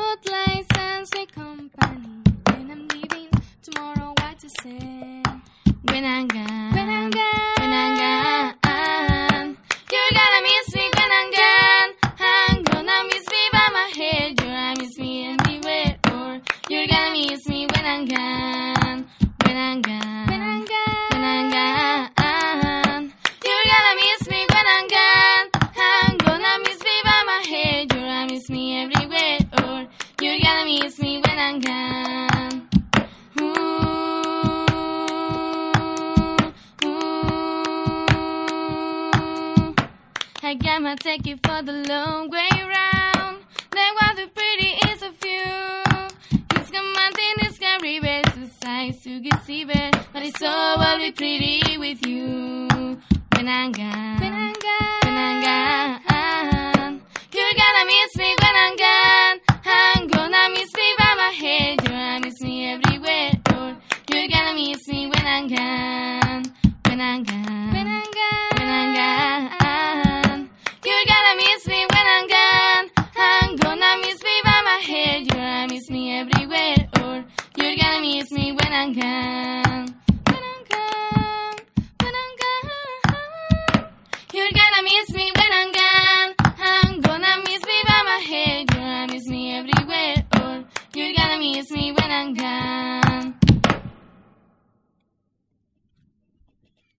Good license, company. When I'm leaving tomorrow, what to say? When I'm gone, when I'm gone, when I'm gone, you're gonna miss me when I'm gone. I'm gonna miss me by my head. You're gonna miss me anywhere, you're gonna miss me when I'm gone. gonna me when I'm gone. Ooh, ooh. I got my ticket for the long way round. That was the pretty is a few. He's commanding his it's nice to get but it's so very pretty with you. You're gonna miss me when I'm gone. I'm gonna miss me by my head. You're gonna miss me everywhere. Or you're gonna miss me when I'm gone. When I'm gone. When I'm gone. You're gonna miss me when I'm gone. I'm gonna miss me by my head. You're gonna miss me everywhere. Or you're gonna miss me when I'm gone.